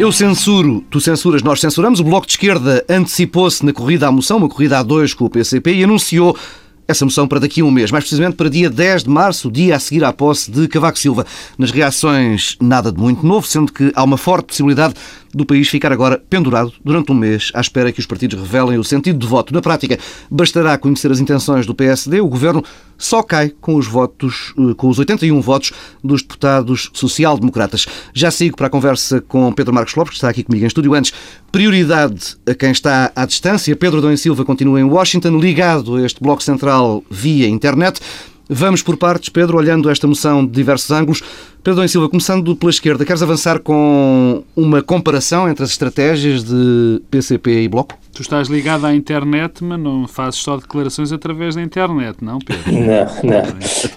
Eu censuro, tu censuras, nós censuramos. O Bloco de Esquerda antecipou-se na corrida à moção, uma corrida a dois com o PCP, e anunciou essa moção para daqui a um mês, mais precisamente para dia 10 de março, dia a seguir à posse de Cavaco Silva. Nas reações, nada de muito novo, sendo que há uma forte possibilidade do país ficar agora pendurado durante um mês à espera que os partidos revelem o sentido de voto. Na prática, bastará conhecer as intenções do PSD, o governo só cai com os votos, eh, com os 81 votos dos deputados social-democratas. Já sigo para a conversa com Pedro Marcos Lopes, que está aqui comigo em estúdio antes. Prioridade a quem está à distância. Pedro Dom Silva continua em Washington, ligado a este bloco central via internet. Vamos por partes, Pedro, olhando esta moção de diversos ângulos. Pedro Silva, começando pela esquerda, queres avançar com uma comparação entre as estratégias de PCP e Bloco? Tu estás ligado à internet, mas não fazes só declarações através da internet, não, Pedro? Não, não.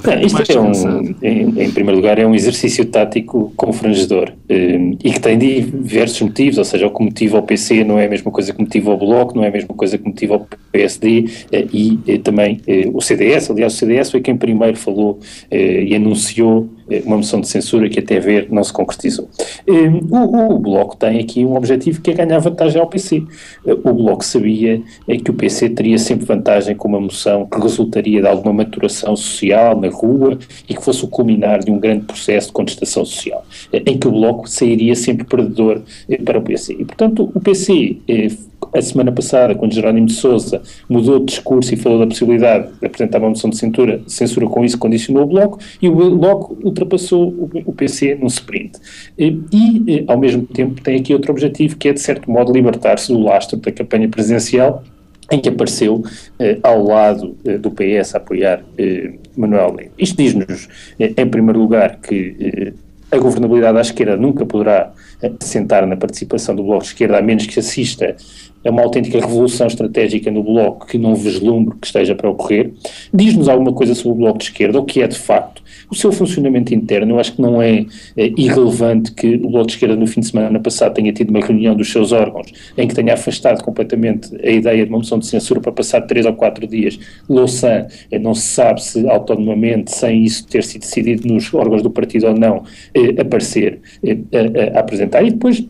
não isto é um, em, em, primeiro lugar, é um exercício tático confrangedor eh, e que tem diversos motivos, ou seja, o que motiva o PC não é a mesma coisa que motiva o Bloco, não é a mesma coisa que motiva o PSD eh, e eh, também o CDS. Aliás, o CDS foi quem primeiro falou e anunciou uma moção de censura que até ver não se concretizou. O, o Bloco tem aqui um objetivo que é ganhar vantagem ao PC. O Bloco sabia que o PC teria sempre vantagem com uma moção que resultaria de alguma maturação social na rua e que fosse o culminar de um grande processo de contestação social, em que o Bloco sairia sempre perdedor eh, para o PC. E, portanto, o PC eh, a semana passada, quando Jerónimo de Sousa mudou de discurso e falou da possibilidade de apresentar uma moção de censura, censura com isso condicionou o Bloco, e o Bloco ultrapassou o, PC num sprint. E, e, ao mesmo tempo, tem aqui outro objetivo, que é, de certo modo, libertar-se do lastro da campanha presidencial, em que apareceu eh, ao lado eh, do PS a apoiar eh, Manuel Leite. Isto diz-nos, eh, em primeiro lugar, que eh, a governabilidade à esquerda nunca poderá assentar na participação do Bloco de Esquerda, a menos que assista a uma autêntica revolução estratégica no Bloco que não vislumbre que esteja para ocorrer. Diz-nos alguma coisa sobre o Bloco de Esquerda, o que é de facto o seu funcionamento interno. Eu acho que não é, é irrelevante que o Bloco de Esquerda no fim de semana passado tenha tido uma reunião dos seus órgãos em que tenha afastado completamente a ideia de uma moção de censura para passar três ou quatro dias. Louçã eh, não se sabe se autonomamente, sem isso ter sido decidido nos órgãos do partido ou não, eh, aparecer eh, a, a apresentar. E depois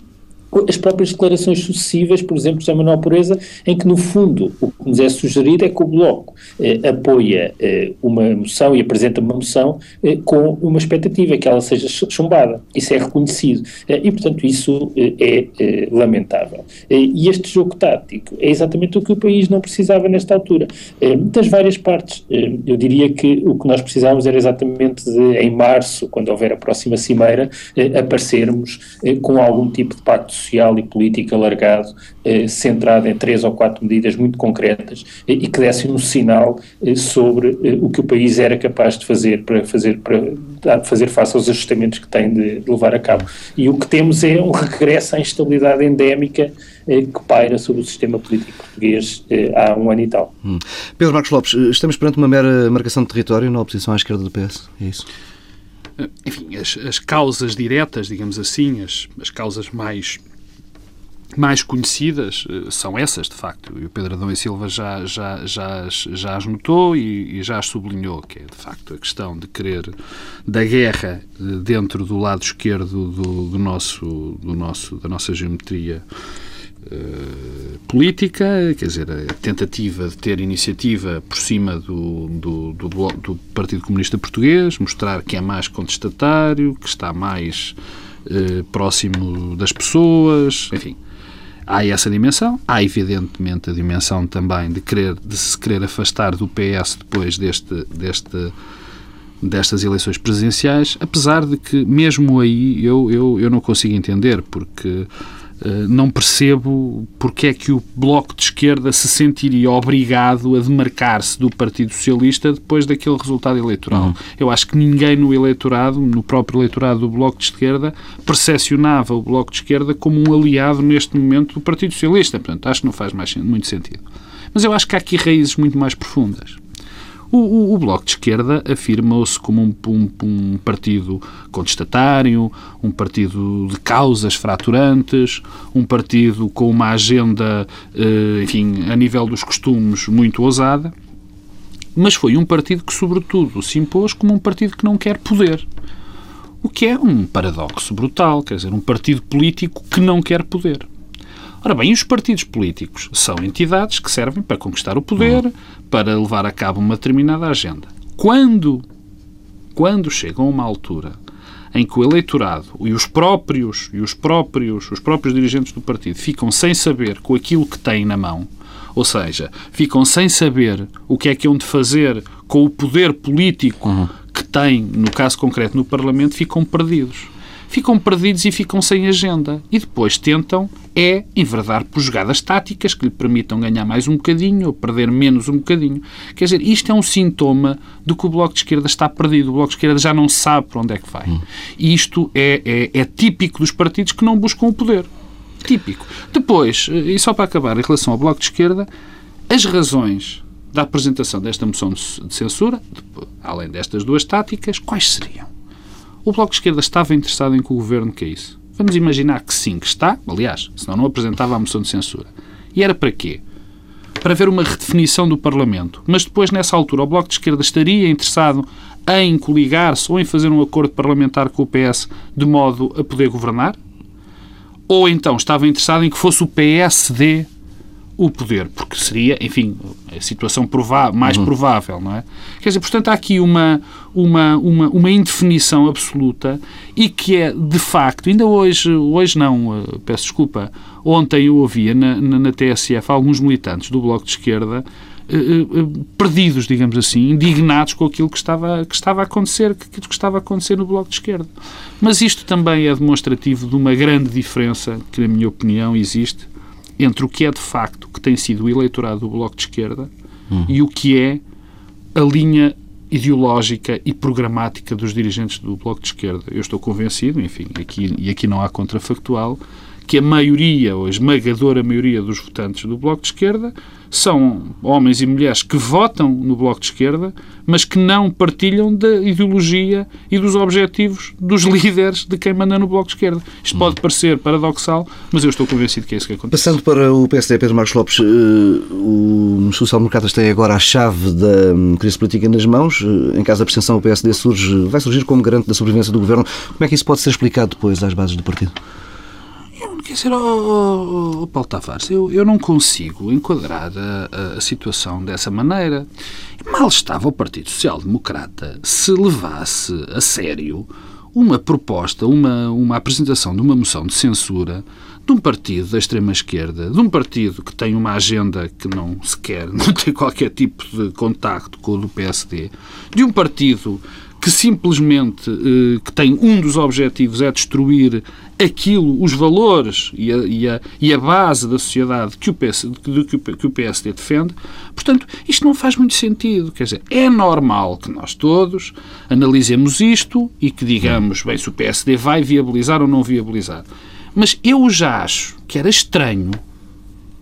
as próprias declarações sucessivas, por exemplo, José Manuel Pureza, em que, no fundo, o que nos é sugerido é que o Bloco eh, apoia eh, uma moção e apresenta uma moção eh, com uma expectativa que ela seja chumbada. Isso é reconhecido. Eh, e, portanto, isso eh, é eh, lamentável. e este jogo tático é exatamente o que o país não precisava nesta altura. das várias partes. eu diria que o que nós precisávamos era exatamente de, em março, quando houver a próxima cimeira, aparecermos com algum tipo de pacto social e político alargado, eh, centrado em três ou quatro medidas muito concretas eh, e que dessem um sinal eh, sobre eh, o que o país era capaz de fazer para fazer, para fazer face aos ajustamentos que tem de, de levar a cabo. E o que temos é um regresso à instabilidade endémica eh, que paira sobre o sistema político português eh, há um ano e tal. Hum. Pedro Marcos Lopes, estamos perante uma mera marcação de território na oposição à esquerda do PS, é isso? Enfim, as, as causas diretas, digamos assim, as, as causas mais mais conhecidas eh, são essas, de facto. E o Pedro Adão e Silva já, já, já, já as notou e, e já as sublinhou, que é, de facto, a questão de querer da guerra eh, dentro do lado esquerdo do, do nosso, do nosso, da nossa geometria Uh, política, quer dizer, a tentativa de ter iniciativa por cima do, do, do, do, Partido Comunista Português, mostrar que é mais contestatário, que está mais próximo das pessoas, enfim. Há essa dimensão, há evidentemente a dimensão também de, querer, de se querer afastar do PS depois deste, deste, destas eleições presidenciais, apesar de que mesmo aí eu, eu, eu não consigo entender, porque não percebo porque é que o Bloco de Esquerda se sentiria obrigado a demarcar-se do Partido Socialista depois daquele resultado eleitoral. Uhum. Eu acho que ninguém no eleitorado, no próprio eleitorado do Bloco de Esquerda, percepcionava o Bloco de Esquerda como um aliado neste momento do Partido Socialista. Portanto, acho que não faz mais, muito sentido. Mas eu acho que há aqui raízes muito mais profundas. O, o, o Bloco de Esquerda afirma-se como um, um, um, partido contestatário, um partido de causas fraturantes, um partido com uma agenda, eh, enfim, a nível dos costumes muito ousada, mas foi um partido que, sobretudo, se impôs como um partido que não quer poder O que é um paradoxo brutal, quer dizer, um partido político que não quer poder. Ora bem, os partidos políticos são entidades que servem para conquistar o poder, para levar a cabo uma determinada agenda. Quando, quando chegam a uma altura em que o eleitorado e os próprios e os próprios os próprios dirigentes do partido ficam sem saber com aquilo que têm na mão, ou seja, ficam sem saber o que é que hão de fazer com o poder político uhum. que têm, no caso concreto, no Parlamento, ficam perdidos. Ficam perdidos e ficam sem agenda. E depois tentam é enverdar por jogadas táticas que lhe permitam ganhar mais um bocadinho ou perder menos um bocadinho. Quer dizer, isto é um sintoma do que o Bloco de Esquerda está perdido. O Bloco de Esquerda já não sabe para onde é que vai. Hum. E isto é, é, é típico dos partidos que não buscam o poder. Típico. Depois, e só para acabar, em relação ao Bloco de Esquerda, as razões da apresentação desta moção de censura, além destas duas táticas, quais seriam? O Bloco de Esquerda estava interessado em que o Governo caísse? Vamos imaginar que sim, que está, aliás, senão não apresentava a moção de censura. E era para quê? Para ver uma redefinição do Parlamento. Mas depois, nessa altura, o Bloco de Esquerda estaria interessado em coligar-se ou em fazer um acordo parlamentar com o PS de modo a poder governar? ou então estava interessado em que fosse o PSD o poder, porque seria, enfim, a situação mais uhum. provável, não é? Quer dizer, portanto, há aqui uma, uma, uma, uma indefinição absoluta e que é, de facto, ainda hoje, hoje não, eh, peço desculpa, ontem eu ouvia na, na, na TSF alguns militantes do Bloco de Esquerda eh, eh, perdidos, digamos assim, indignados com aquilo que estava, que estava a acontecer, que, que estava a acontecer no Bloco de Esquerda. Mas isto também é demonstrativo de uma grande diferença que, na minha opinião, existe entre o que é de facto que tem sido o eleitorado do Bloco de Esquerda uhum. e o que é a linha ideológica e programática dos dirigentes do Bloco de Esquerda. Eu estou convencido, enfim, aqui, e aqui não há contrafactual, que a maioria, ou a esmagadora maioria dos votantes do Bloco de Esquerda são homens e mulheres que votam no Bloco de Esquerda, mas que não partilham da ideologia e dos objetivos dos líderes de quem manda no Bloco de Esquerda. Isto pode parecer paradoxal, mas eu estou convencido que é isso que acontece. Passando para o PSD, Pedro Marcos Lopes, eh, os social-democratas têm agora a chave da hum, crise política nas mãos. Eh, em caso de abstenção, o PSD surge, vai surgir como garante da sobrevivência do governo. Como é que isso pode ser explicado depois às bases do partido? Quer dizer, oh, oh, Paulo Tavares, eu, eu não consigo enquadrar a, a, situação dessa maneira. Mal estava o Partido Social Democrata se levasse a sério uma proposta, uma, uma apresentação de uma moção de censura de um partido da extrema-esquerda, de um partido que tem uma agenda que não se quer, não tem qualquer tipo de contacto com o do PSD, de um partido que simplesmente eh, que tem um dos objetivos é destruir aquilo, os valores e a, e a, e a base da sociedade que o, PS, que o PSD defende. Portanto, isto não faz muito sentido. Quer dizer, é normal que nós todos analisemos isto e que digamos, bem, se o PSD vai viabilizar ou não viabilizar. Mas eu já acho que era estranho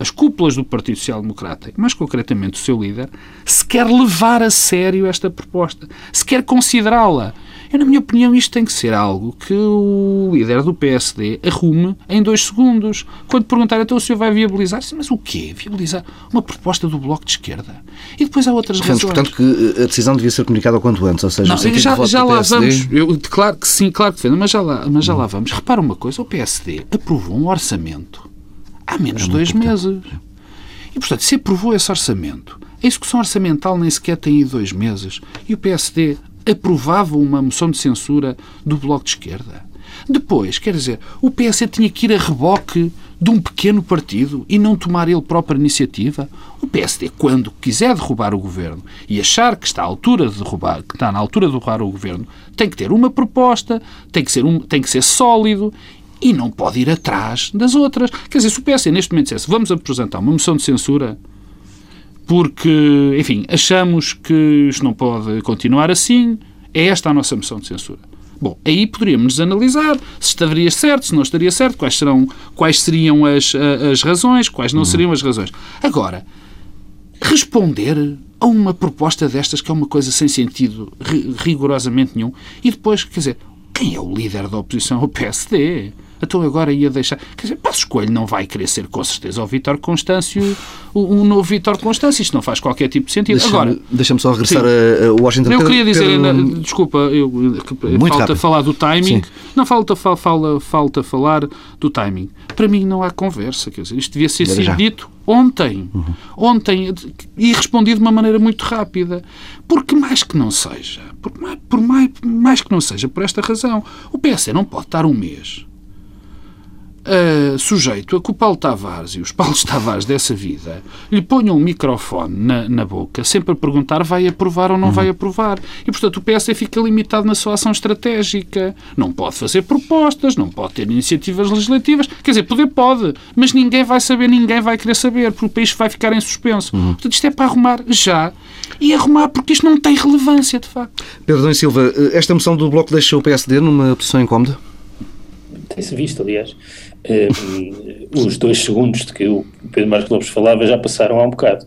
as cúpulas do Partido Social Democrata, mais concretamente o seu líder, se quer levar a sério esta proposta, se quer considerá-la. Eu, na minha opinião, isto tem que ser algo que o líder do PSD arrume em dois segundos. Quando perguntar, então o senhor vai viabilizar? Mas o quê? Viabilizar uma proposta do Bloco de Esquerda? E depois há outras razões. portanto, que a decisão devia ser comunicada o quanto antes, ou seja, não, já, já lá vamos. Eu, claro que sim, claro que defendo, mas já lá, mas já lá vamos. Repara uma coisa, o PSD aprovou um orçamento há menos de dois meses. E, portanto, se aprovou esse orçamento, a execução orçamental nem sequer tem ido dois meses, e o PSD aprovava uma moção de censura do Bloco de Esquerda. Depois, quer dizer, o PSD tinha que ir a reboque de um pequeno partido e não tomar ele própria iniciativa. O PSD, quando quiser derrubar o governo e achar que está à altura de derrubar, que está na altura de derrubar o governo, tem que ter uma proposta, tem que ser, um, tem que ser sólido e não pode ir atrás das outras. Quer dizer, se o PS neste momento dissesse vamos apresentar uma moção de censura porque, enfim, achamos que isto não pode continuar assim, é esta a nossa moção de censura. Bom, aí poderíamos analisar se estaria certo, se não estaria certo, quais, serão, quais seriam as, as razões, quais não uhum. seriam as razões. Agora, responder a uma proposta destas que é uma coisa sem sentido rigorosamente nenhum e depois, quer dizer, quem é o líder da oposição ao PSD? Então agora ia deixar. Quer dizer, Passos Coelho não vai querer ser com certeza o Vítor Constâncio, um novo Vítor Constâncio. Isto não faz qualquer tipo de sentido. Deixa agora, deixa-me só regressar sim. a Washington. Eu queria dizer, Pedro... desculpa, eu, falta rápido. falar do timing. Sim. Não falta, falta, falta falar do timing. Para mim não há conversa. Quer dizer, isto devia ser sido dito ontem. Uhum. Ontem. E respondido de uma maneira muito rápida. Porque mais que não seja, por, mais, por mais, mais que não seja por esta razão, o PS não pode estar um mês uh, sujeito a que o Paulo Tavares e os Paulos Tavares dessa vida lhe ponham um microfone na, na boca, sempre a perguntar vai aprovar ou não uhum. vai aprovar. E, portanto, o PS fica limitado na sua ação estratégica. Não pode fazer propostas, não pode ter iniciativas legislativas. Quer dizer, poder pode, mas ninguém vai saber, ninguém vai querer saber, porque o país vai ficar em suspenso. Uhum. Portanto, isto é para arrumar já e arrumar porque isto não tem relevância, de facto. Pedro Dom Silva, eh, esta moção do Bloco deixa o PSD numa posição incómoda? Tem-se visto, aliás. Um, os dois segundos de que o Pedro Marcos Lopes falava já passaram há um bocado.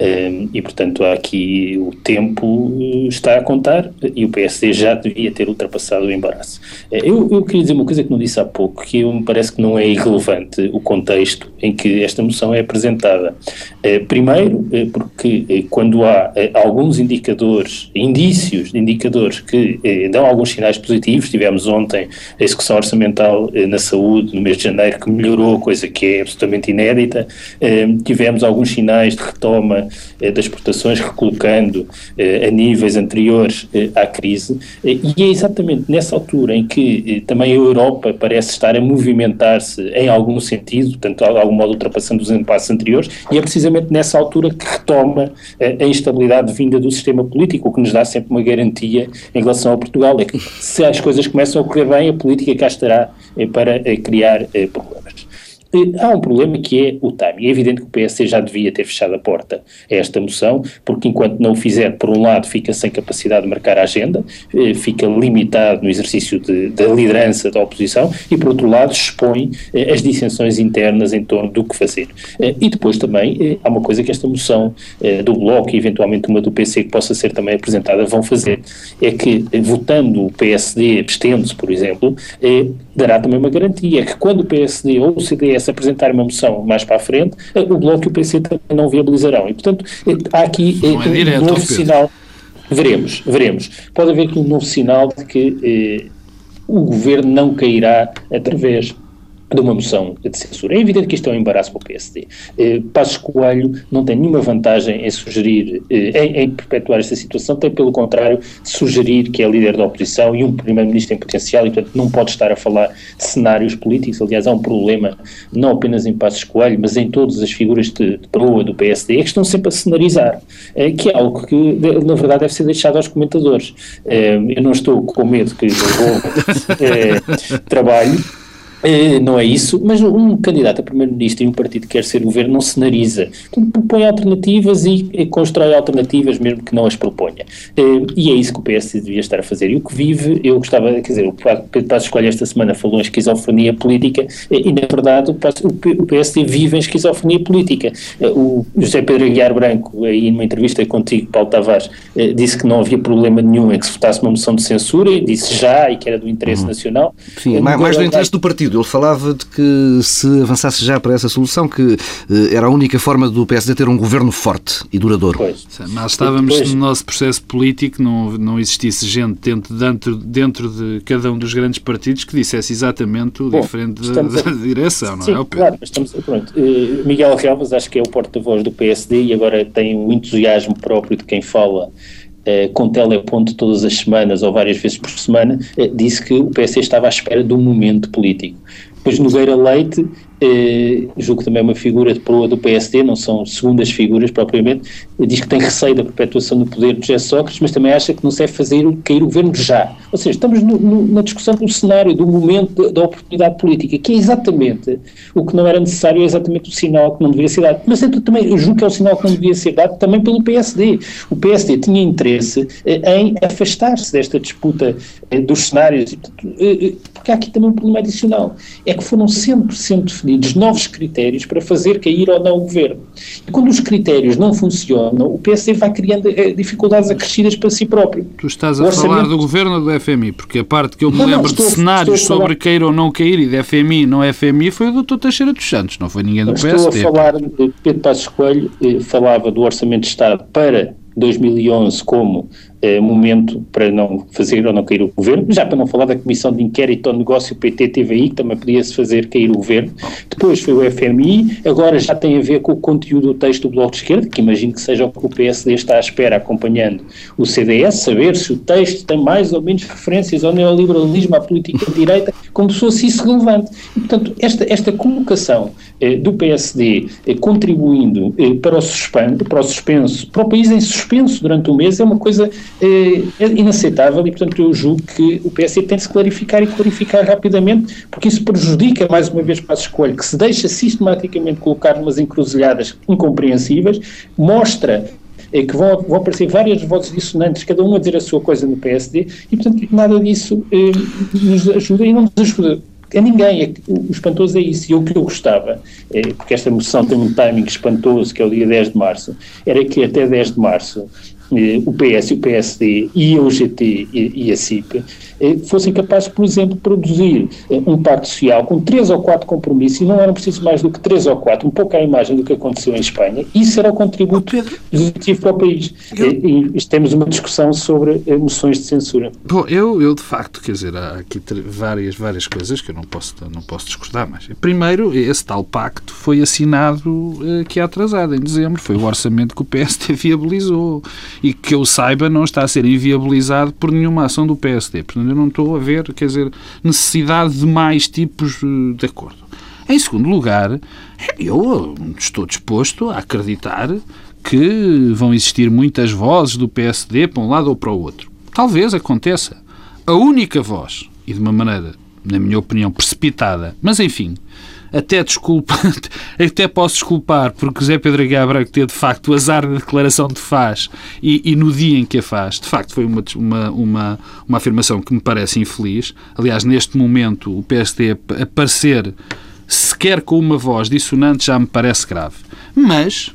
E, portanto, aqui o tempo eh, está a contar e o PSD já devia ter ultrapassado o embaraço. Eh, eu, eu queria dizer uma coisa que não disse há pouco, que me parece que não é irrelevante o contexto em que esta moção é apresentada. Uh, primeiro, porque quando há alguns indicadores, indícios de indicadores que dão alguns sinais positivos, tivemos ontem a execução orçamental na saúde no mês de janeiro que melhorou, coisa que é absolutamente inédita, tivemos alguns sinais de retoma eh, das exportações, recolocando eh, a níveis anteriores eh, à crise, e é exatamente nessa altura em que também a Europa parece estar a movimentar-se em algum sentido, portanto, de algum modo ultrapassando os impasses anteriores, e é precisamente nessa altura que retoma a instabilidade vinda do sistema político, o que nos dá sempre uma garantia em relação a Portugal, é que se as coisas começam a correr bem, a política cá estará para criar problemas. Há um problema que é o timing. É evidente que o PSD já devia ter fechado a porta a esta moção, porque enquanto não o fizer, por um lado, fica sem capacidade de marcar a agenda, eh, fica limitado no exercício da liderança da oposição e, por outro lado, expõe eh, as dissensões internas em torno do que fazer. Eh, e depois também há uma coisa que esta moção do Bloco e eventualmente uma do PC que possa ser também apresentada vão fazer, é que votando o PSD abstendo-se, por exemplo, dará também uma garantia, que quando o PSD ou o CDS apresentarem uma moção mais para a frente, eh, o Bloco e o PC também não viabilizarão. E, portanto, eh, há aqui eh, é direto, um novo Pedro. sinal. Veremos, veremos. Pode haver aqui um novo sinal de que eh, o governo não cairá através de uma moção de censura. É evidente que isto é um embaraço para o PSD. Eh, Passos Coelho não tem nenhuma vantagem em sugerir, eh, em, em, perpetuar esta situação, tem pelo contrário sugerir que é líder da oposição e um primeiro-ministro em potencial e, portanto, não pode estar a falar de cenários políticos. Aliás, há um problema não apenas em Passos Coelho, mas em todas as figuras de, de proa do PSD, é que estão sempre a cenarizar, eh, que é algo que, na verdade, deve ser deixado aos comentadores. Eh, eu não estou com medo que devolva eh, trabalho, eh, não é isso, mas um candidato a primeiro-ministro e um partido que quer ser governo não cenariza. Portanto, propõe alternativas e, e constrói alternativas mesmo que não as proponha. Eh, e é isso que o PS devia estar a fazer. E o que vive, eu gostava, quer dizer, o Pedro Passos Escolha esta semana falou em esquizofrenia política eh, e, na verdade, o PSD vive em esquizofrenia política. O José Pedro Aguiar Branco, aí numa entrevista contigo, Paulo Tavares, disse que não havia problema nenhum em que se votasse uma moção de censura, e disse já e que era do interesse uhum. nacional. Sim, mais, mais do interesse do partido ele falava de que se avançasse já para essa solução, que eh, era a única forma do PSD ter um governo forte e duradouro. Pois. Mas estávamos pois. no nosso processo político, não, não existisse gente dentro, dentro, dentro de cada um dos grandes partidos que dissesse exatamente o Bom, diferente da, da, direção, não Sim, é? O claro, estamos, pronto. Uh, Miguel Relvas acho que é o porta-voz do PSD e agora tem um entusiasmo próprio de quem fala eh, com teleponto todas as semanas ou várias vezes por semana, eh, disse que o PS estava à espera de um momento político. Depois Nogueira Leite eh, julgo também é uma figura de proa do PSD, não são segundas figuras propriamente, diz que tem receio da perpetuação do poder de José Sócrates, mas também acha que não se deve fazer cair o governo já. Ou seja, estamos no, no, na discussão do cenário, do momento da oportunidade política, que é exatamente o que não era necessário, é exatamente o sinal que não devia ser dado. Mas eu também eu julgo que é o sinal que não devia ser dado também pelo PSD. O PSD tinha interesse eh, em afastar-se desta disputa eh, dos cenários, eh, porque há aqui também um problema adicional. É que foram sempre sendo definidos novos critérios para fazer cair ou não o governo. E quando os critérios não funcionam, o PSD vai criando eh, dificuldades acrescidas para si próprio. Tu estás a orçamento... falar do governo ou do FMI? Porque a parte que eu me não, lembro não, estou, de cenários sobre falar... cair ou não cair e de FMI não FMI foi o Dr. Teixeira dos Santos, não foi ninguém do PSD. Estou a falar de Pedro Passos Coelho, eh, falava do Orçamento de Estado para 2011 como eh, momento para não fazer ou não cair o governo, já para não falar da comissão de inquérito ao negócio PT-TVI, que também podia-se fazer cair o governo. Depois foi o FMI, agora já tem a ver com o conteúdo do texto do Bloco de Esquerda, que imagino que seja o que o PSD está à espera acompanhando o CDS, saber se o texto tem mais ou menos referências ao neoliberalismo, à política de direita, como se fosse isso relevante. E, portanto, esta, esta colocação eh, do PSD eh, contribuindo eh, para, o para o suspenso, para o país em suspenso durante um mês, é uma coisa é, é inaceitável e, portanto, eu julgo que o PSD tem de se clarificar e clarificar rapidamente, porque isso prejudica, mais uma vez, para a escolha, que se deixa sistematicamente colocar umas encruzilhadas incompreensíveis, mostra é que vão, vão aparecer várias vozes dissonantes, cada uma a dizer a sua coisa no PSD, e portanto nada disso eh, nos ajuda e não nos ajuda a ninguém. É, o espantoso é isso. E o que eu gostava, é, porque esta moção tem um timing espantoso, que é o dia 10 de março, era que até 10 de março eh, o PS, o PSD e a UGT e, e a CIP eh, fossem capazes, por exemplo, de produzir eh, um pacto social com três ou quatro compromissos e não eram preciso mais do que três ou quatro, um pouco à imagem do que aconteceu em Espanha. Isso era o contributo positivo para o país. Eu... E, e temos uma discussão sobre moções de censura. Bom, eu, eu de facto, quer dizer, há aqui várias, várias coisas que eu não posso, não posso discordar, mas primeiro, esse tal pacto foi assinado aqui atrasado, em dezembro, foi o orçamento que o PSD viabilizou e que eu saiba não está a ser inviabilizado por nenhuma ação do PSD. Portanto, eu não estou a ver, quer dizer, necessidade de mais tipos eh, de acordo. Em segundo lugar, eu estou disposto a acreditar que vão existir muitas vozes do PSD para um lado ou para o outro. Talvez aconteça. A única voz, e de uma maneira, na minha opinião, precipitada, mas enfim, até desculpa, até posso desculpar, porque José Pedro que teve de facto o azar da declaração de faz e, e, no dia em que a faz, de facto foi uma, uma, uma, uma afirmação que me parece infeliz. Aliás, neste momento, o PSD aparecer sequer com uma voz dissonante já me parece grave. Mas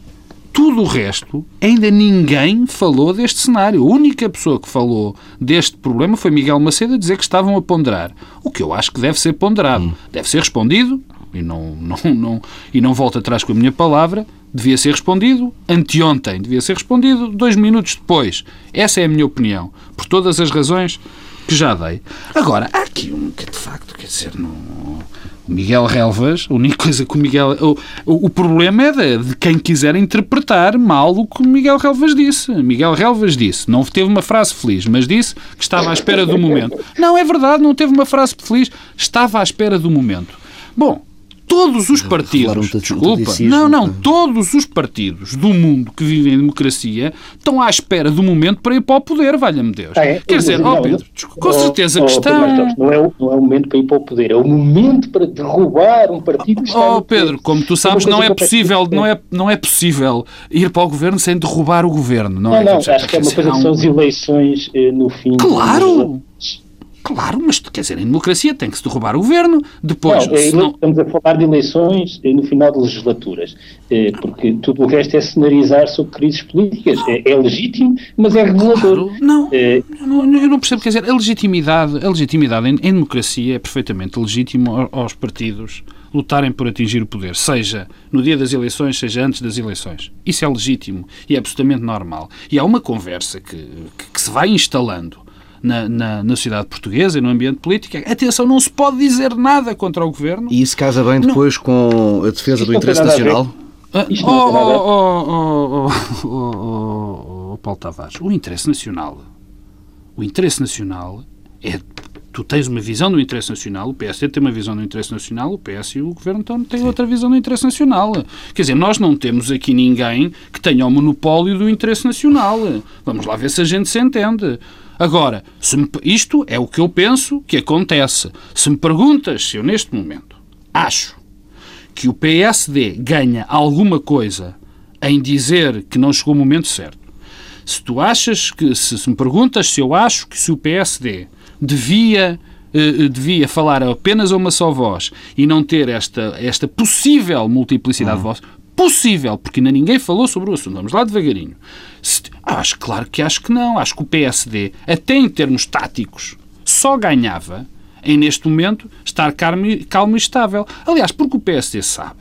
tudo o resto, ainda ninguém falou deste cenário. A única pessoa que falou deste problema foi Miguel Macedo a dizer que estavam a ponderar. O que eu acho que deve ser ponderado. Hum. Deve ser respondido e não, não, não, e não volto atrás com a minha palavra, devia ser respondido anteontem, devia ser respondido dois minutos depois. Essa é a minha opinião, por todas as razões que já dei. Agora, há aqui um que de facto, quer dizer, no Miguel Relvas, a única coisa que o Miguel. O, o, o problema é de, de, quem quiser interpretar mal o que o Miguel Relvas disse. Miguel Relvas disse, não teve uma frase feliz, mas disse que estava à espera do momento. Não, é verdade, não teve uma frase feliz, estava à espera do momento. Bom, todos os partidos, desculpa, não, não, todos os partidos do mundo que vivem em democracia estão à espera do momento para ir para o poder, valha-me Deus. É? Quer dizer, ó oh, Pedro, com certeza oh, que está... Não é, o, não é o momento para ir para o poder, é o momento para derrubar um partido que está Oh, Pedro, como tu sabes, não é possível, não é, não é possível ir para o governo sem derrubar o governo, não, não é? Não, acho que é uma coisa que são as eleições eh, no fim... Claro! Claro, mas quer dizer, em democracia tem que se derrubar o governo, depois... Não, é, não... Estamos a falar de eleições eh, no final de legislaturas, eh, porque tudo o resto é cenarizar sobre crises políticas. É, é legítimo, mas é regulador. Claro, não, é... eu não, eu não percebo, quer dizer, a legitimidade, a legitimidade em, em democracia é perfeitamente legítimo aos partidos lutarem por atingir o poder, seja no dia das eleições, seja antes das eleições. Isso é legítimo e é absolutamente normal. E há uma conversa que, que, que se vai instalando na, na, na sociedade portuguesa e no ambiente político. Atenção, não se pode dizer nada contra o governo. E isso casa bem depois não. com a defesa Isto do interesse nacional? Ah, oh, oh, oh, oh, oh, Paulo Tavares, o interesse nacional, o interesse nacional é tu tens uma visão do interesse nacional, o PSD tem uma visão do interesse nacional, o PS e o Governo têm outra visão do interesse nacional. Quer dizer, nós não temos aqui ninguém que tenha o monopólio do interesse nacional. Vamos lá ver se a gente se entende. Agora, me, isto é o que eu penso que acontece. Se me perguntas se eu, neste momento, acho que o PSD ganha alguma coisa em dizer que não chegou o momento certo, se tu achas que, se, se me perguntas se eu acho que se o PSD devia eh, devia falar apenas a uma só voz e não ter esta, esta possível multiplicidade uhum. de vozes, possível, porque ainda ninguém falou sobre o assunto. Vamos lá devagarinho. Se, acho, claro que acho que não. Acho que o PSD, até em termos táticos, só ganhava em, neste momento, estar calmo, calmo e estável. Aliás, porque o PSD sabe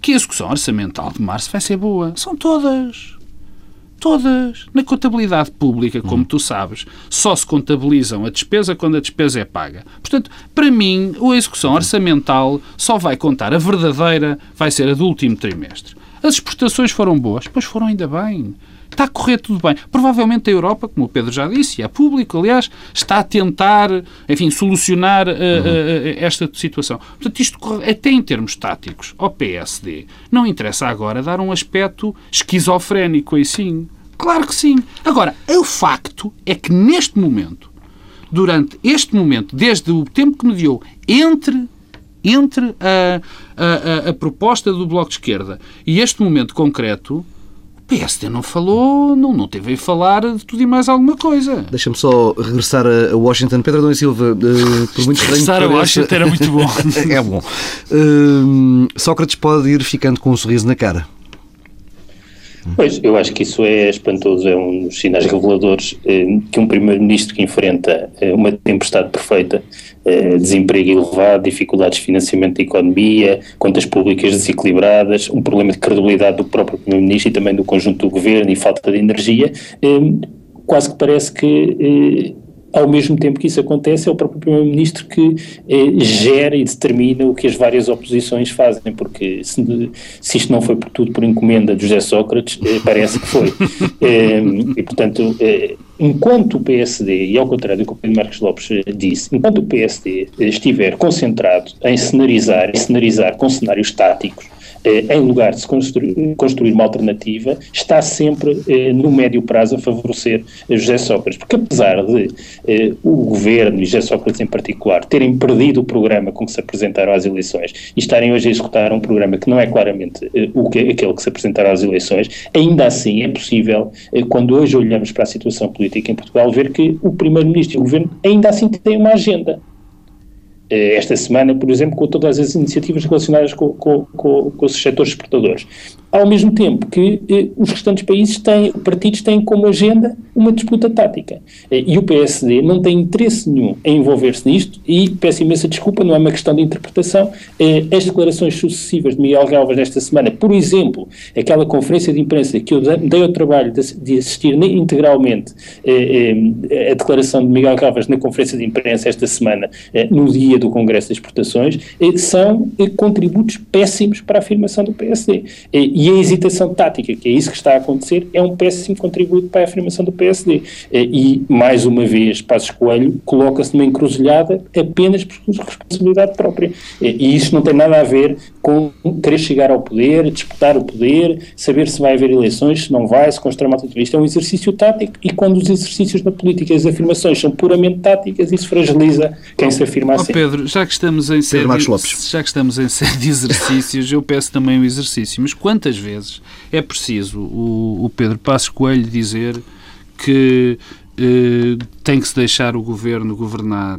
que a execução orçamental de março vai ser boa. São todas. Todas. Na contabilidade pública, como hum. tu sabes, só se contabilizam a despesa quando a despesa é paga. Portanto, para mim, a execução orçamental só vai contar a verdadeira, vai ser a do último trimestre. As exportações foram boas, pois foram ainda bem. Está a correr tudo bem. Provavelmente a Europa, como o Pedro já disse, e é público, aliás, está a tentar, enfim, solucionar uh, uh, esta situação. Portanto, isto até em termos táticos, ao PSD, não interessa agora dar um aspecto esquizofrénico aí sim. Claro que sim. Agora, o facto é que neste momento, durante este momento, desde o tempo que mediou entre entre a, a, a, a proposta do Bloco de Esquerda e este momento concreto, PSD não falou, não, não teve a falar de tudo e mais alguma coisa. Deixa-me só regressar a Washington. Pedro Adão e Silva, uh, por muito Regressar a Washington era muito bom. é bom. Uh, Sócrates pode ir ficando com um sorriso na cara. Pois, eu acho que isso é espantoso, é um dos sinais reveladores eh, que um primeiro-ministro que enfrenta eh, uma tempestade perfeita, eh, desemprego elevado, dificuldades de financiamento da economia, contas públicas desequilibradas, um problema de credibilidade do próprio primeiro-ministro e também do conjunto do governo e falta de energia, eh, quase que parece que eh, ao mesmo tempo que isso acontece, é o próprio Primeiro-Ministro que eh, gera e determina o que as várias oposições fazem, porque se, se isto não foi por tudo por encomenda de José Sócrates, eh, parece que foi. Eh, e, portanto, eh, enquanto o PSD, e ao contrário do que o Pedro Marcos Lopes eh, disse, enquanto o PSD estiver concentrado em cenarizar, em cenarizar com cenários táticos, eh, em lugar de se construir, construir uma alternativa, está sempre eh, no médio prazo a favorecer José Sócrates. Porque apesar de eh, o governo e José Sócrates em particular terem perdido o programa com que se apresentaram às eleições e estarem hoje a executar um programa que não é claramente o que, aquele que se apresentaram às eleições, ainda assim é possível, quando hoje olhamos para a situação política em Portugal, ver que o Primeiro-Ministro e o Governo ainda assim têm uma agenda. Eh, esta semana, por exemplo, com todas as iniciativas relacionadas com, com, com, com os setores exportadores ao mesmo tempo que eh, os restantes países têm, partidos têm como agenda uma disputa tática. Eh, e o PSD não tem interesse nenhum em envolver-se nisto e peço imensa desculpa, não é uma questão de interpretação. Eh, as declarações sucessivas de Miguel Galvas nesta semana, por exemplo, aquela conferência de imprensa que eu dei ao trabalho de, assistir integralmente eh, eh, a declaração de Miguel Galvas na conferência de imprensa esta semana, no dia do Congresso das Exportações, são contributos péssimos para a afirmação do PSD. E a hesitação tática, que é isso que está a acontecer, é um péssimo contributo para a afirmação do PSD. E, mais uma vez, Passos Coelho coloca-se numa encruzilhada apenas por responsabilidade própria. E isso não tem nada a ver com querer chegar ao poder, disputar o poder, saber se vai haver eleições, se não vai, se constrói uma Isto é um exercício tático e quando os exercícios na política as afirmações são puramente táticas, isso fragiliza quem se afirma assim. Pedro, já que estamos em série, já que estamos em série de exercícios, eu peço também um exercício. Mas quantas vezes é preciso o, o Pedro Passos Coelho dizer que eh, tem que se deixar o governo governar.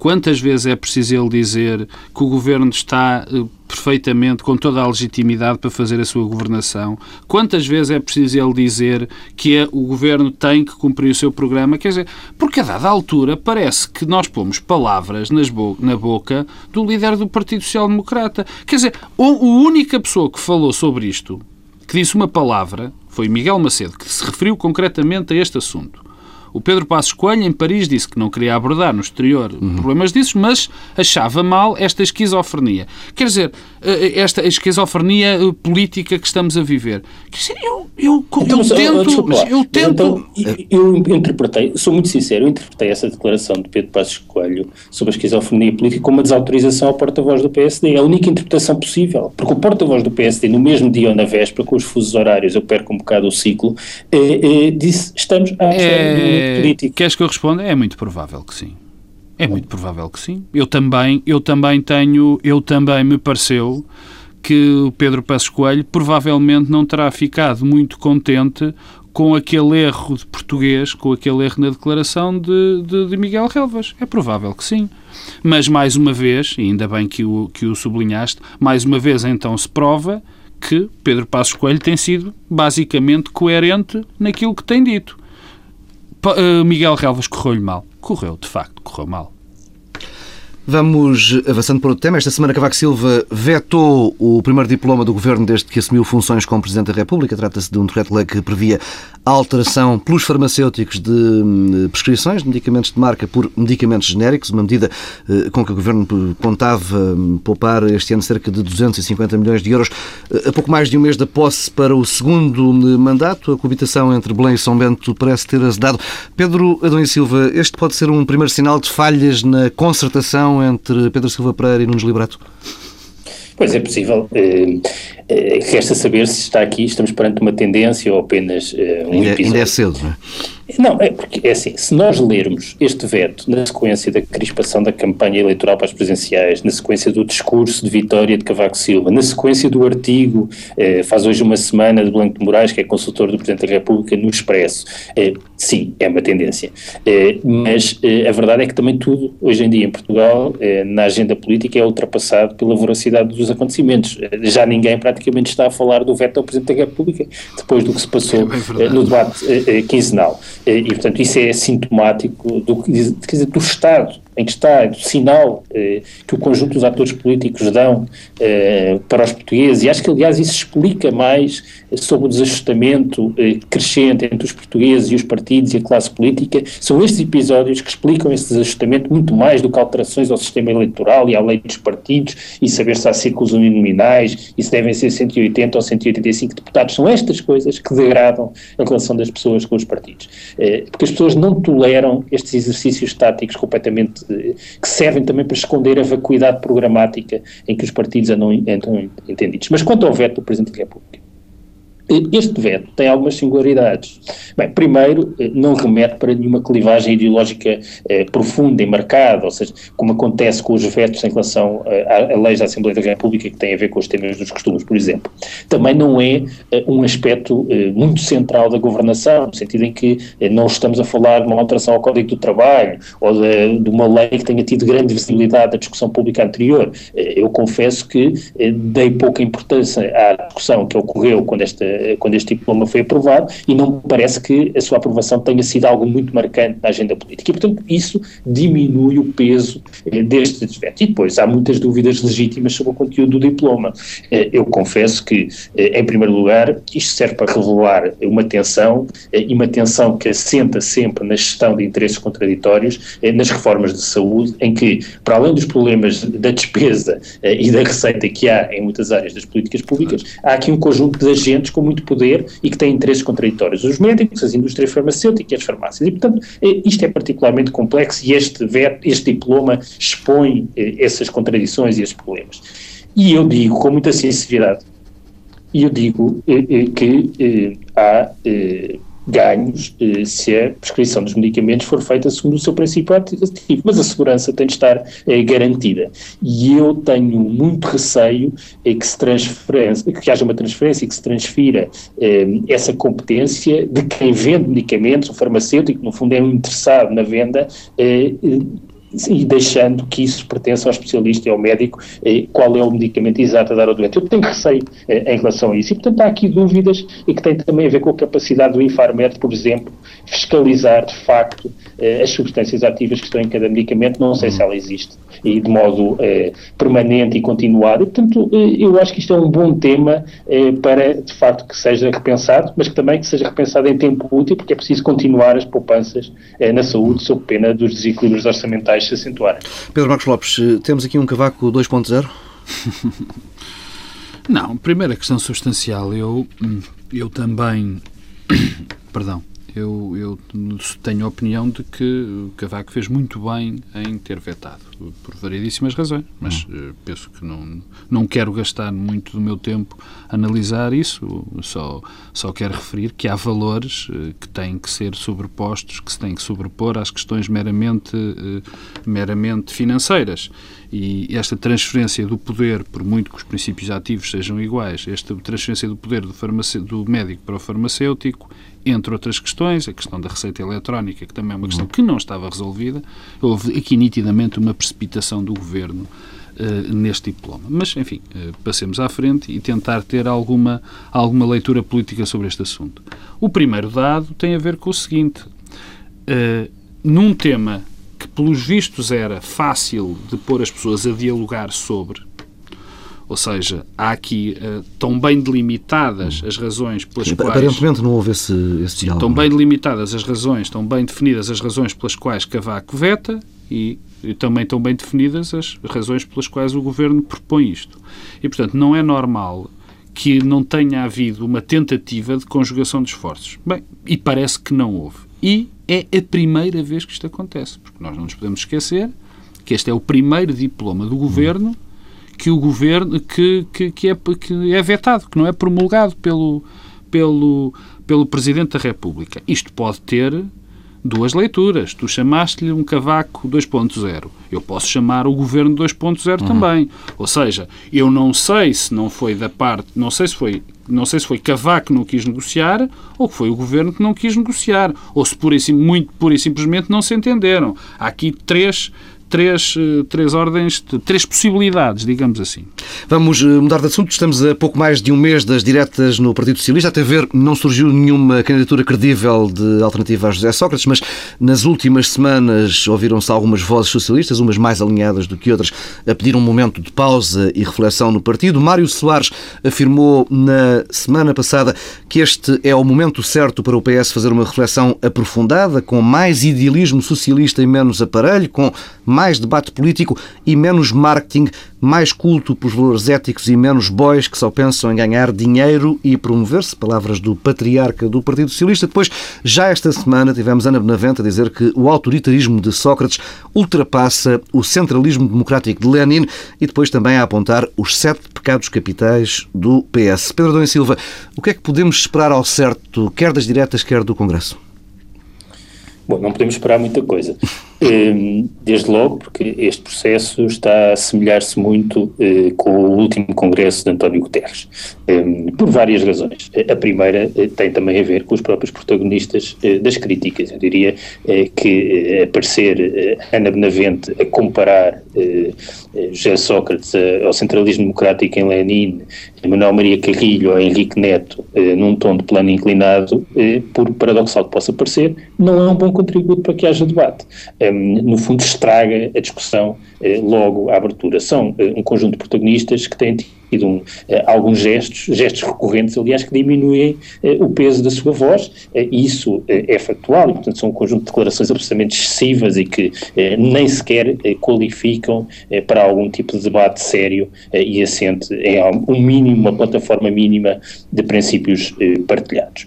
Quantas vezes é preciso ele dizer que o governo está eh, perfeitamente, com toda a legitimidade para fazer a sua governação? Quantas vezes é preciso ele dizer que é, o governo tem que cumprir o seu programa? Quer dizer, porque a dada altura parece que nós pomos palavras nas bo na boca do líder do Partido Social Democrata. Quer dizer, a única pessoa que falou sobre isto, que disse uma palavra, foi Miguel Macedo, que se referiu concretamente a este assunto. O Pedro Passos Coelho, em Paris, disse que não queria abordar no exterior uhum. problemas disso, mas achava mal esta esquizofrenia. Quer dizer, esta esquizofrenia eh, política que estamos a viver. Quer dizer, eu, eu, então, eu tento... eu tento... Então, eu interpretei, sou muito sincero, eu interpretei essa declaração de Pedro Passos Coelho sobre a esquizofrenia política como uma desautorização ao porta-voz do PSD. É a única interpretação possível, porque o porta-voz do PSD, no mesmo dia ou na véspera, com os fusos horários, eu perco um bocado o ciclo, eh, eh, disse, estamos à é político. Queres que eu responda? É muito provável que sim. É muito provável que sim. Eu também, eu também tenho, eu também me pareceu que o Pedro Passos Coelho provavelmente não terá ficado muito contente com aquele erro de português, com aquele erro na declaração de, de, de, Miguel Relvas. É provável que sim. Mas, mais uma vez, e ainda bem que o, que o sublinhaste, mais uma vez então se prova que Pedro Passos Coelho tem sido basicamente coerente naquilo que tem dito. Eh, Miguel Relvas correu-lhe mal. Correu, de facto, correu mal. Vamos avançando para outro tema. Esta semana, Cavaco Silva vetou o primeiro diploma do governo desde que assumiu funções como Presidente da República. Trata-se de um decreto-lei que previa a alteração pelos farmacêuticos de hum, prescrições de medicamentos de marca por medicamentos genéricos, uma medida eh, com que o governo contava hum, poupar este ano cerca de 250 milhões de euros. Eh, a pouco mais de um mês da posse para o segundo hum, mandato, a coabitação entre Belém e São Bento parece ter azedado. Pedro Adão e Silva, este pode ser um primeiro sinal de falhas na concertação entre Pedro Silva Pereira e Nunes Liberato? Pois é possível. Eh, resta saber se está aqui, estamos perante uma tendência ou apenas eh, um ainda, episódio. Ainda é cedo, não é? Não, é porque é assim, se nós lermos este veto na sequência da crispação da campanha eleitoral para as presidenciais, na sequência do discurso de vitória de Cavaco Silva, na sequência do artigo, eh, faz hoje uma semana, de Blanco de Moraes, que é consultor do Presidente da República, no Expresso, eh, sim, é uma tendência. Eh, mas eh, a verdade é que também tudo, hoje em dia em Portugal, eh, na agenda política, é ultrapassado pela voracidade dos acontecimentos. Eh, já ninguém praticamente está a falar do veto ao Presidente da República, depois do que se passou é no debate quinzenal. E, portanto, isso é sintomático do, dizer, do Estado em que está, do sinal eh, que o conjunto dos atores políticos dão eh, para os portugueses, e acho que, aliás, isso explica mais sobre o desajustamento eh, crescente entre os portugueses e os partidos e a classe política. São estes episódios que explicam esse desajustamento muito mais do que alterações ao sistema eleitoral e à lei dos partidos e saber se há círculos uninominais e se devem ser 180 ou 185 deputados. São estas coisas que degradam a relação das pessoas com os partidos. Eh, porque as pessoas não toleram estes exercícios táticos completamente que servem também para esconder a vacuidade programática em que os partidos andam, andam entendidos. Mas quanto ao veto do Presidente da República, este veto tem algumas singularidades. Bem, primeiro, eh, não remete para nenhuma clivagem ideológica eh, profunda e marcada, ou seja, como acontece com os vetos em relação eh, a, leis da Assembleia da República que têm a ver com os temas dos costumes, por exemplo. Também não é eh, um aspecto eh, muito central da governação, no sentido em que eh, não estamos a falar de uma alteração ao Código do Trabalho ou de, de uma lei que tenha tido grande visibilidade da discussão pública anterior. eu confesso que dei pouca importância à discussão que ocorreu quando esta quando este diploma foi aprovado, e não me parece que a sua aprovação tenha sido algo muito marcante na agenda política. E, portanto, isso diminui o peso eh, deste desvento. E depois há muitas dúvidas legítimas sobre o conteúdo do diploma. Eh, eu confesso que, em primeiro lugar, isto serve para revelar uma tensão, e uma tensão que assenta sempre na gestão de interesses contraditórios, nas reformas de saúde, em que, para além dos problemas da despesa e da receita que há em muitas áreas das políticas públicas, há aqui um conjunto de agentes com muito poder e que têm interesses contraditórios. Os médicos, as indústrias farmacêuticas e as farmácias. E, portanto, eh, isto é particularmente complexo e este, este diploma expõe eh, essas contradições e esses problemas. E eu digo com muita sinceridade, e eu digo eh, que há ganhos eh, se a prescrição dos medicamentos for feita segundo o seu princípio ativo, mas a segurança tem de estar eh, garantida. E eu tenho muito receio eh, que, se que haja uma transferência e que se transfira essa competência de quem vende medicamentos, o farmacêutico, no fundo é um interessado na venda, e deixando que isso pertença ao especialista e ao médico eh, qual é o medicamento exato a dar ao doente. Eu tenho receio eh, em relação a isso e, portanto, há aqui dúvidas e que têm também a ver com a capacidade do Infarmed, por exemplo, fiscalizar de facto eh, as substâncias ativas que estão em cada medicamento, não sei se ela existe, e de modo eh, permanente e continuado. E, portanto, eh, eu acho que isto é um bom tema eh, para, de facto, que seja repensado, mas que também que seja repensado em tempo útil, porque é preciso continuar as poupanças na saúde, sob pena dos desequilíbrios orçamentais se acentuarem. Pedro Marcos Lopes, temos aqui um cavaco 2.0? Não, primeira questão substancial, eu, eu também, perdão, eu, eu tenho a opinião de que o Cavaco fez muito bem em ter vetado, por variedíssimas razões, mas hum. penso que não, não quero gastar muito do meu tempo a analisar isso, só, só quero referir que há valores uh, que têm que ser sobrepostos, que se têm que sobrepor às questões meramente, uh, meramente financeiras. E esta transferência do poder, por muito que os princípios ativos sejam iguais, esta transferência do poder do, do médico para o farmacêutico entre outras questões, a questão da receita eletrónica, que também é uma questão que não estava resolvida, houve aqui nitidamente uma precipitação do governo uh, neste diploma. Mas, enfim, uh, passemos à frente e tentar ter alguma, alguma leitura política sobre este assunto. O primeiro dado tem a ver com o seguinte: uh, num tema que, pelos vistos, era fácil de pôr as pessoas a dialogar sobre, ou seja, há aqui uh, tão bem delimitadas as razões pelas Sim, quais. Aparentemente não houve esse, esse diálogo. Estão bem delimitadas as razões, estão bem definidas as razões pelas quais Cavaco veta e, e também estão bem definidas as razões pelas quais o governo propõe isto. E, portanto, não é normal que não tenha havido uma tentativa de conjugação de esforços. Bem, e parece que não houve. E é a primeira vez que isto acontece, porque nós não nos podemos esquecer que este é o primeiro diploma do governo. Que o governo que, que, que, é, que é vetado, que não é promulgado pelo, pelo, pelo Presidente da República. Isto pode ter duas leituras. Tu chamaste-lhe um cavaco 2.0. Eu posso chamar o governo 2.0 uhum. também. Ou seja, eu não sei se não foi da parte, não sei se foi, não sei se foi Cavaco que não quis negociar ou que foi o governo que não quis negociar, ou se pura e, muito pura e simplesmente não se entenderam. Há aqui três três, eh, três ordens, três possibilidades, digamos assim. Vamos eh, mudar de assunto. Estamos a pouco mais de um mês das diretas no Partido Socialista. Até ver, não surgiu nenhuma candidatura credível de alternativa a José Sócrates, mas nas últimas semanas ouviram-se algumas vozes socialistas, umas mais alinhadas do que outras, a pedir um momento de pausa e reflexão no partido. Mário Soares afirmou na semana passada que este é o momento certo para o PS fazer uma reflexão aprofundada, com mais idealismo socialista e menos aparelho, com mais debate político e menos marketing, mais culto pelos valores éticos e menos boys que só pensam em ganhar dinheiro e promover-se. Palavras do patriarca do Partido Socialista. Depois, já esta semana, tivemos Ana Benavente a dizer que o autoritarismo de Sócrates ultrapassa o centralismo democrático de Lenin e depois também a apontar os sete pecados capitais do PS. Pedro Dom Silva, o que é que podemos esperar ao certo, quer das diretas, quer do Congresso? Bom, não podemos esperar muita coisa. Ehm, desde logo, porque este processo está a semelhar-se muito eh, com o último congresso de António Guterres, ehm, por várias razões. A primeira eh, tem também a ver com os próprios protagonistas eh, das críticas. Eu diria que aparecer Ana Benavente a comparar José Sócrates ao centralismo democrático em Lenin, Manuel Maria Carrilho ou Henrique Neto num tom de plano inclinado, por paradoxal que possa parecer, não é um bom contributo para que haja debate no fundo, estraga a discussão eh, logo à abertura. São eh, um conjunto de protagonistas que têm tido um, eh, alguns gestos, gestos recorrentes, aliás, que diminuem o peso da sua voz, e isso é factual, e, portanto, são um conjunto de declarações absolutamente excessivas e que nem sequer qualificam para algum tipo de debate sério e assente em um mínimo, uma plataforma mínima de princípios partilhados.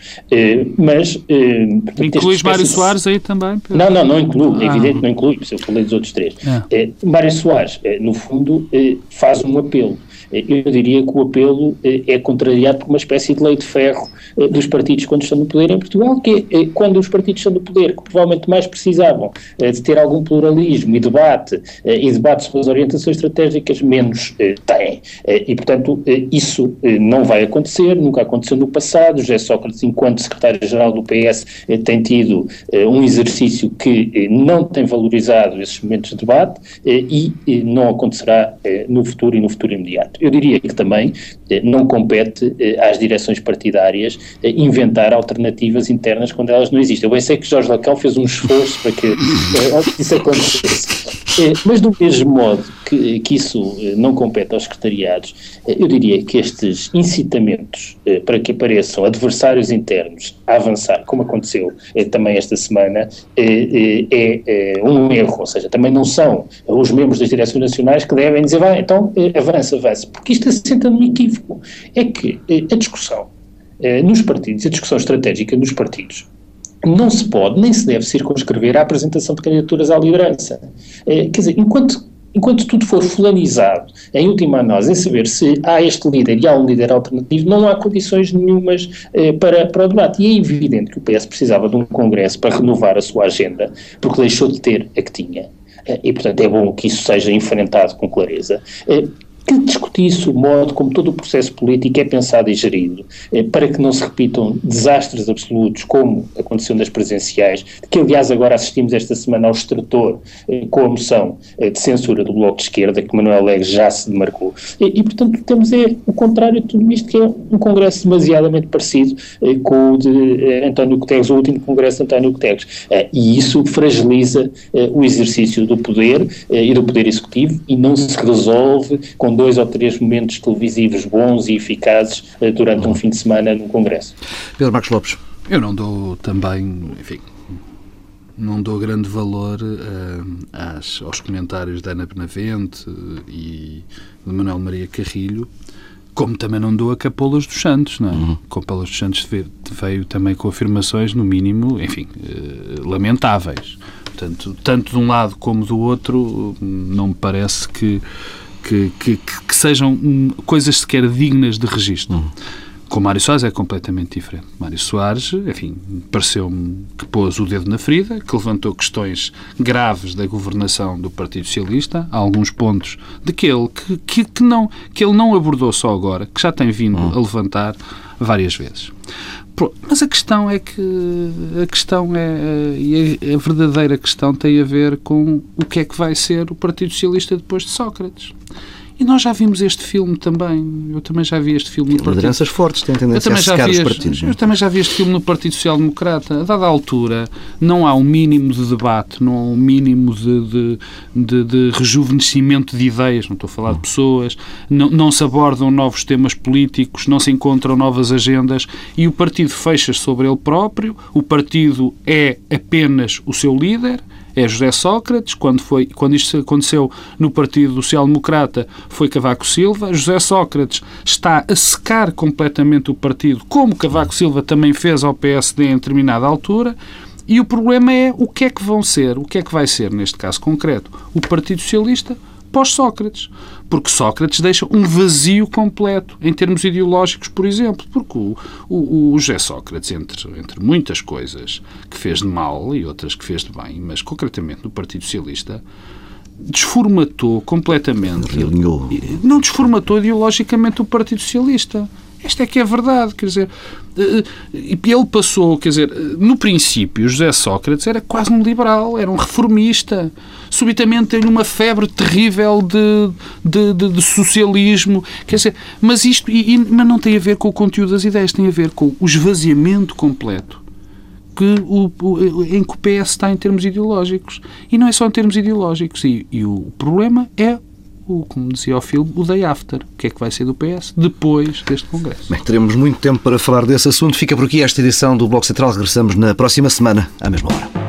Mas. Portanto, Incluís Mário Soares aí também? Não, não, não incluo, é ah. evidente, não incluo, eu falei dos outros três. É. Mário Soares, eh, no fundo, eh, faz um apelo eu diria que o apelo eh, é contrariado por uma espécie de lei de ferro eh, dos partidos quando estão no poder em Portugal, que é quando os partidos estão no poder, que provavelmente mais precisavam eh, de ter algum pluralismo e debate, e debate sobre as orientações estratégicas, menos têm. E, portanto, isso não vai acontecer, nunca aconteceu no passado. José Sócrates, enquanto secretário-geral do PS, tem tido um exercício que não tem valorizado esses momentos de debate e não acontecerá no futuro e no futuro imediato. Eu diria que também eh, não compete eh, às direções partidárias eh, inventar alternativas internas quando elas não existem. Eu bem sei que Jorge Lacão fez um esforço para que isso acontecesse. Mas do mesmo modo que, que isso não compete aos secretariados, eu diria que estes incitamentos para que apareçam adversários internos a avançar, como aconteceu também esta semana, é um erro, ou seja, também não são os membros das direções nacionais que devem dizer, vai, então avança, avança porque isto assenta num equívoco. É que eh, a discussão eh, nos partidos, a discussão estratégica nos partidos, não se pode nem se deve circunscrever à apresentação de candidaturas à liderança. Eh, quer dizer, enquanto enquanto tudo for fulanizado, em última análise, em saber se há este líder e há um líder alternativo, não há condições nenhumas eh, para, para o debate. E é evidente que o PS precisava de um congresso para renovar a sua agenda, porque deixou de ter a que tinha. E, portanto, é bom que isso seja enfrentado com clareza. Que discutisse o modo como todo o processo político é pensado e gerido, eh, para que não se repitam desastres absolutos como aconteceu nas presenciais, que aliás agora assistimos esta semana ao extrator eh, com a moção eh, de censura do Bloco de Esquerda, que Manuel Alegre já se demarcou. E, e, portanto temos é o contrário de tudo isto, que é um congresso demasiadamente parecido com o de António Guterres, o último congresso de António Guterres. E isso fragiliza o exercício do poder e do poder executivo e não se resolve com dois ou três momentos televisivos bons e eficazes eh, durante um fim de semana no Congresso. Pedro Marcos Lopes. Eu não dou também, enfim, não dou grande valor uh, às, aos comentários da Ana Benavente e de Manuel Maria Carrilho, como também não dou a Capolas dos Santos, não é? Uhum. Capolas dos Santos veio, veio, também com afirmações, no mínimo, enfim, uh, lamentáveis. Portanto, tanto de um lado como do outro, não me parece que que, que, que sejam coisas sequer dignas de registro. Uhum. Com Mário Soares é completamente diferente. Mário Soares, enfim, pareceu-me que pôs o dedo na ferida, que levantou questões graves da governação do Partido Socialista, há alguns pontos daquele que, que, que, não, que ele não abordou só agora, que já tem vindo uhum. a levantar várias vezes. Mas a questão é que a questão é e a, a verdadeira questão tem a ver com o que é que vai ser o Partido Socialista depois de Sócrates. E nós já vimos este filme também. Eu também já vi este filme no Partido... Lideranças fortes têm tendência a secar os partidos. Eu também já vi este filme no Partido Social Democrata. A dada altura, não há um mínimo de debate, não há um mínimo de, de, de, de rejuvenescimento de ideias, não estou a falar de pessoas, não, não se abordam novos temas políticos, não se encontram novas agendas e o partido fecha sobre ele próprio, o partido é apenas o seu líder é José Sócrates, quando, foi, quando isto aconteceu no Partido Social Democrata foi Cavaco Silva, José Sócrates está a secar completamente o partido, como Cavaco Silva também fez ao PSD em determinada altura, e o problema é o que é que vão ser, o que é que vai ser, neste caso concreto, o Partido Socialista pós-Sócrates. Porque Sócrates deixa um vazio completo em termos ideológicos, por exemplo. Porque o, o, o José Sócrates, entre, entre muitas coisas que fez de mal e outras que fez de bem, mas concretamente no Partido Socialista, desformatou completamente. Realinhou. Não desformatou ideologicamente o Partido Socialista. Esta é que é verdade, quer dizer, eh, eh, ele passou, quer dizer, no princípio, José Sócrates era quase um liberal, era um reformista. Subitamente tem uma febre terrível de, de, de, de, socialismo, quer dizer, mas isto e, mas não tem a ver com o conteúdo das ideias, tem a ver com o esvaziamento completo que o, o, em que o PS está em termos ideológicos. E não é só em termos ideológicos. E, e o problema é o, como dizia o filme, o day after. O que é que vai ser do PS depois deste Congresso? Bem, teremos muito tempo para falar desse assunto. Fica por aqui esta edição do Bloco Central. Regressamos na próxima semana, à mesma hora.